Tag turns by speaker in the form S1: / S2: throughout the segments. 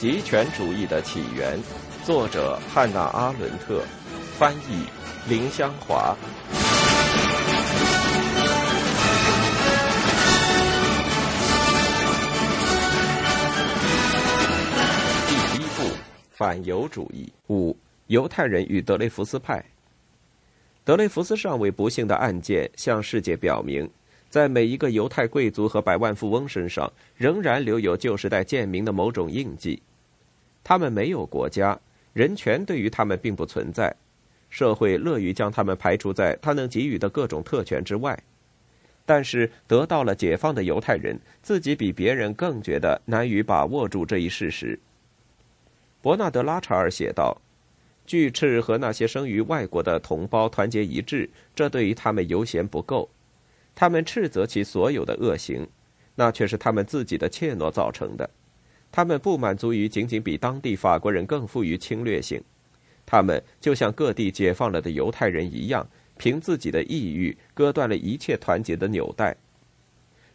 S1: 极权主义的起源，作者汉娜·阿伦特，翻译林香华。第一部：反犹主义。五、犹太人与德雷福斯派。德雷福斯上尉不幸的案件向世界表明。在每一个犹太贵族和百万富翁身上，仍然留有旧时代贱民的某种印记。他们没有国家，人权对于他们并不存在，社会乐于将他们排除在他能给予的各种特权之外。但是，得到了解放的犹太人自己比别人更觉得难于把握住这一事实。伯纳德·拉查尔写道：“巨赤和那些生于外国的同胞团结一致，这对于他们犹嫌不够。”他们斥责其所有的恶行，那却是他们自己的怯懦造成的。他们不满足于仅仅比当地法国人更富于侵略性，他们就像各地解放了的犹太人一样，凭自己的意欲割断了一切团结的纽带。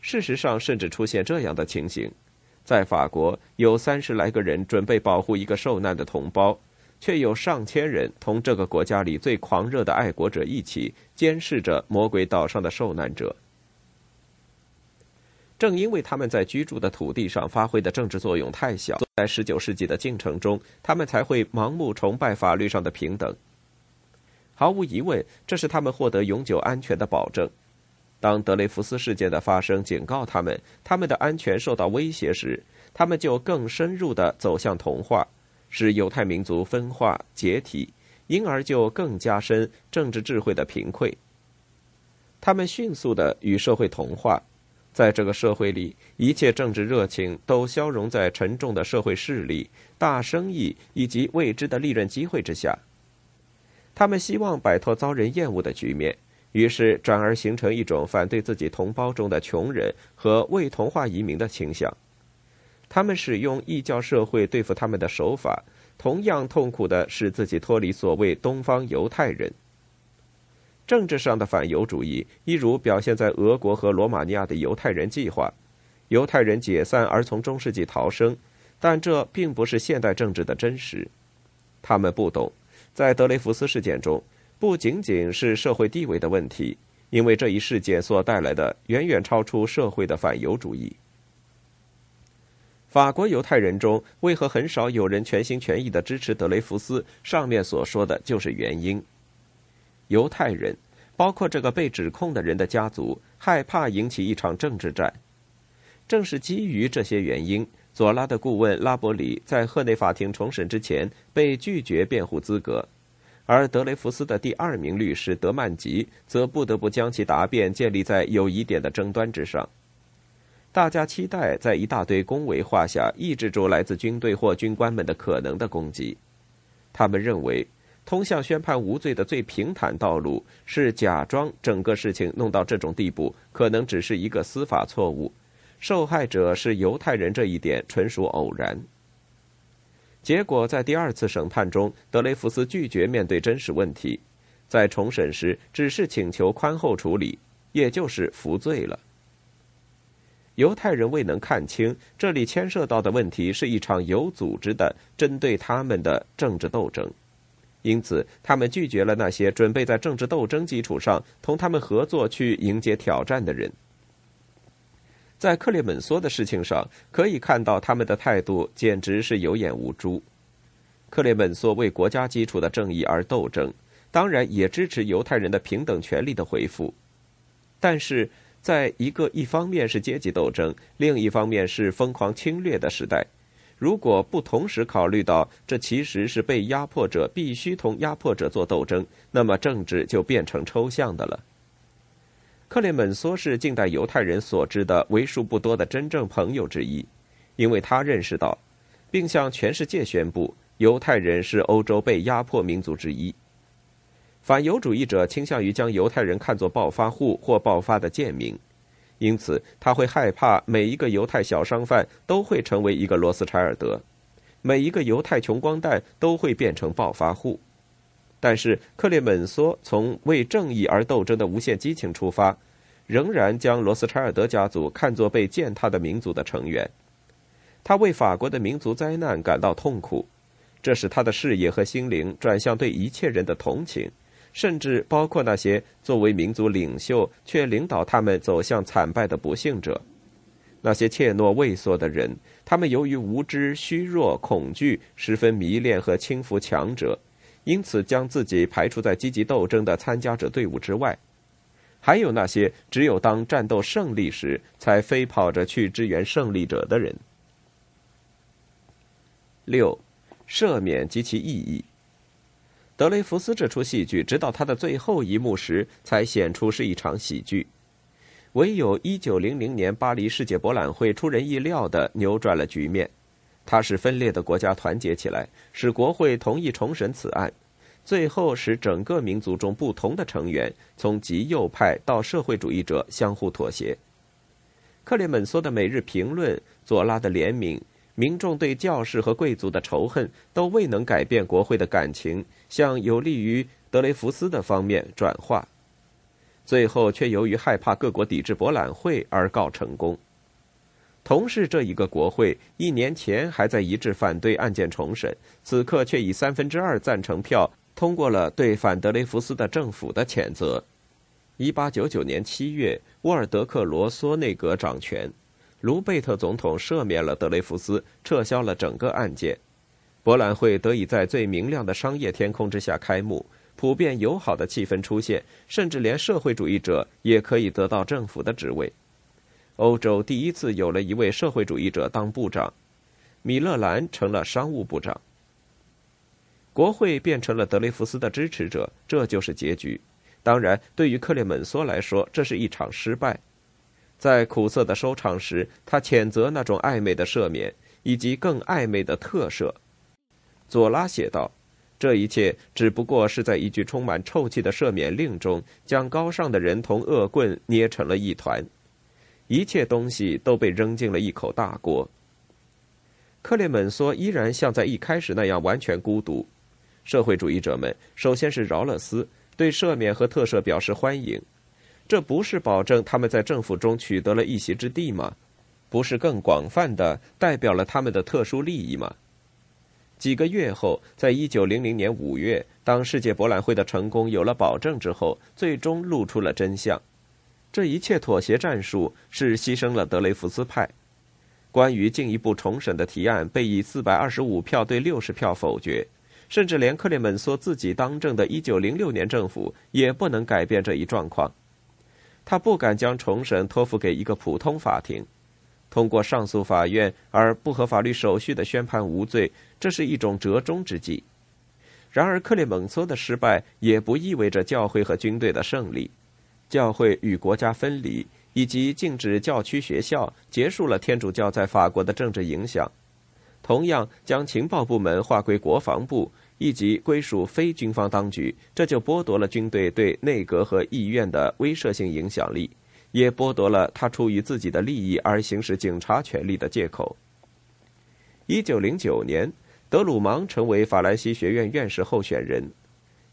S1: 事实上，甚至出现这样的情形：在法国，有三十来个人准备保护一个受难的同胞。却有上千人同这个国家里最狂热的爱国者一起监视着魔鬼岛上的受难者。正因为他们在居住的土地上发挥的政治作用太小，在十九世纪的进程中，他们才会盲目崇拜法律上的平等。毫无疑问，这是他们获得永久安全的保证。当德雷福斯事件的发生警告他们他们的安全受到威胁时，他们就更深入的走向同化。使犹太民族分化解体，因而就更加深政治智慧的贫困。他们迅速的与社会同化，在这个社会里，一切政治热情都消融在沉重的社会势力、大生意以及未知的利润机会之下。他们希望摆脱遭人厌恶的局面，于是转而形成一种反对自己同胞中的穷人和未同化移民的倾向。他们使用异教社会对付他们的手法，同样痛苦的使自己脱离所谓东方犹太人。政治上的反犹主义，一如表现在俄国和罗马尼亚的犹太人计划，犹太人解散而从中世纪逃生，但这并不是现代政治的真实。他们不懂，在德雷福斯事件中，不仅仅是社会地位的问题，因为这一事件所带来的远远超出社会的反犹主义。法国犹太人中为何很少有人全心全意的支持德雷福斯？上面所说的就是原因。犹太人，包括这个被指控的人的家族，害怕引起一场政治战。正是基于这些原因，佐拉的顾问拉伯里在赫内法庭重审之前被拒绝辩护资格，而德雷福斯的第二名律师德曼吉则不得不将其答辩建立在有疑点的争端之上。大家期待在一大堆恭维话下抑制住来自军队或军官们的可能的攻击。他们认为，通向宣判无罪的最平坦道路是假装整个事情弄到这种地步可能只是一个司法错误，受害者是犹太人这一点纯属偶然。结果在第二次审判中，德雷福斯拒绝面对真实问题，在重审时只是请求宽厚处理，也就是服罪了。犹太人未能看清，这里牵涉到的问题是一场有组织的针对他们的政治斗争，因此他们拒绝了那些准备在政治斗争基础上同他们合作去迎接挑战的人。在克列门梭的事情上，可以看到他们的态度简直是有眼无珠。克列门梭为国家基础的正义而斗争，当然也支持犹太人的平等权利的恢复，但是。在一个一方面是阶级斗争，另一方面是疯狂侵略的时代，如果不同时考虑到这其实是被压迫者必须同压迫者做斗争，那么政治就变成抽象的了。克雷门梭是近代犹太人所知的为数不多的真正朋友之一，因为他认识到，并向全世界宣布，犹太人是欧洲被压迫民族之一。反犹主义者倾向于将犹太人看作暴发户或暴发的贱民，因此他会害怕每一个犹太小商贩都会成为一个罗斯柴尔德，每一个犹太穷光蛋都会变成暴发户。但是克列门梭从为正义而斗争的无限激情出发，仍然将罗斯柴尔德家族看作被践踏的民族的成员。他为法国的民族灾难感到痛苦，这使他的视野和心灵转向对一切人的同情，甚至包括那些作为民族领袖却领导他们走向惨败的不幸者。那些怯懦畏缩的人，他们由于无知、虚弱、恐惧，十分迷恋和轻浮强者，因此将自己排除在积极斗争的参加者队伍之外。还有那些只有当战斗胜利时才飞跑着去支援胜利者的人。六，赦免及其意义。德雷福斯这出戏剧，直到他的最后一幕时，才显出是一场喜剧。唯有一九零零年巴黎世界博览会出人意料地扭转了局面，它使分裂的国家团结起来，使国会同意重审此案，最后使整个民族中不同的成员，从极右派到社会主义者相互妥协。克列门梭的《每日评论》，左拉的怜悯，民众对教士和贵族的仇恨，都未能改变国会的感情向有利于德雷福斯的方面转化。最后却由于害怕各国抵制博览会而告成功。同是这一个国会，一年前还在一致反对案件重审，此刻却以三分之二赞成票通过了对反德雷福斯的政府的谴责。一八九九年七月，沃尔德克罗梭内阁掌权，卢贝特总统赦免了德雷福斯，撤销了整个案件，博览会得以在最明亮的商业天空之下开幕。普遍友好的气氛出现，甚至连社会主义者也可以得到政府的职位。欧洲第一次有了一位社会主义者当部长，米勒兰成了商务部长。国会变成了德雷福斯的支持者，这就是结局。当然，对于克列门梭来说，这是一场失败。在苦涩的收场时，他谴责那种暧昧的赦免，以及更暧昧的特赦。左拉写道。这一切只不过是在一句充满臭气的赦免令中，将高尚的人同恶棍捏成了一团，一切东西都被扔进了一口大锅。克列门梭依然像在一开始那样完全孤独。社会主义者们首先是饶勒斯，对赦免和特赦表示欢迎，这不是保证他们在政府中取得了一席之地吗？不是更广泛的代表了他们的特殊利益吗？几个月后，在一九零零年五月，当世界博览会的成功有了保证之后，最终露出了真相。这一切妥协战术是牺牲了德雷福斯派。关于进一步重审的提案被以四百二十五票对六十票否决，甚至连克列门梭自己当政的一九零六年政府也不能改变这一状况。他不敢将重审托付给一个普通法庭。通过上诉法院而不合法律手续的宣判无罪，这是一种折中之计。然而，克里蒙梭的失败也不意味着教会和军队的胜利。教会与国家分离，以及禁止教区学校，结束了天主教在法国的政治影响。同样，将情报部门划归国防部，以及归属非军方当局，这就剥夺了军队对内阁和议院的威慑性影响力。也剥夺了他出于自己的利益而行使警察权力的借口。一九零九年，德鲁芒成为法兰西学院院士候选人，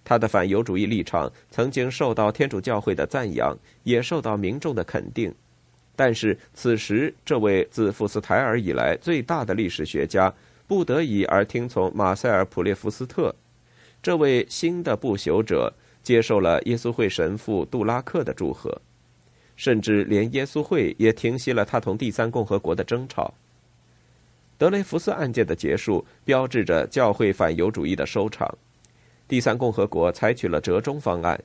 S1: 他的反犹主义立场曾经受到天主教会的赞扬，也受到民众的肯定。但是，此时这位自福斯台尔以来最大的历史学家不得已而听从马塞尔·普列夫斯特，这位新的不朽者接受了耶稣会神父杜拉克的祝贺。甚至连耶稣会也停息了他同第三共和国的争吵。德雷福斯案件的结束，标志着教会反犹主义的收场。第三共和国采取了折中方案，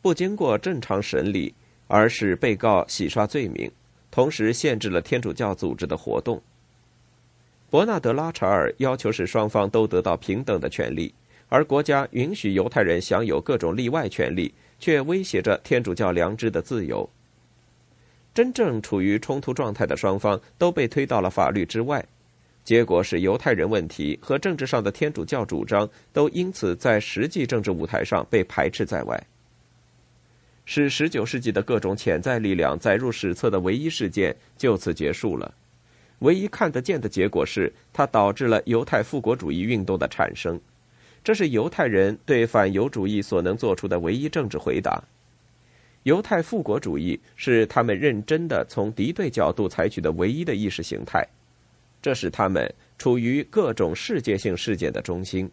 S1: 不经过正常审理，而是被告洗刷罪名，同时限制了天主教组织的活动。伯纳德·拉查尔要求使双方都得到平等的权利，而国家允许犹太人享有各种例外权利，却威胁着天主教良知的自由。真正处于冲突状态的双方都被推到了法律之外，结果是犹太人问题和政治上的天主教主张都因此在实际政治舞台上被排斥在外。使十九世纪的各种潜在力量载入史册的唯一事件就此结束了。唯一看得见的结果是，它导致了犹太复国主义运动的产生。这是犹太人对反犹主义所能做出的唯一政治回答。犹太复国主义是他们认真的从敌对角度采取的唯一的意识形态。这使他们处于各种世界性事件的中心。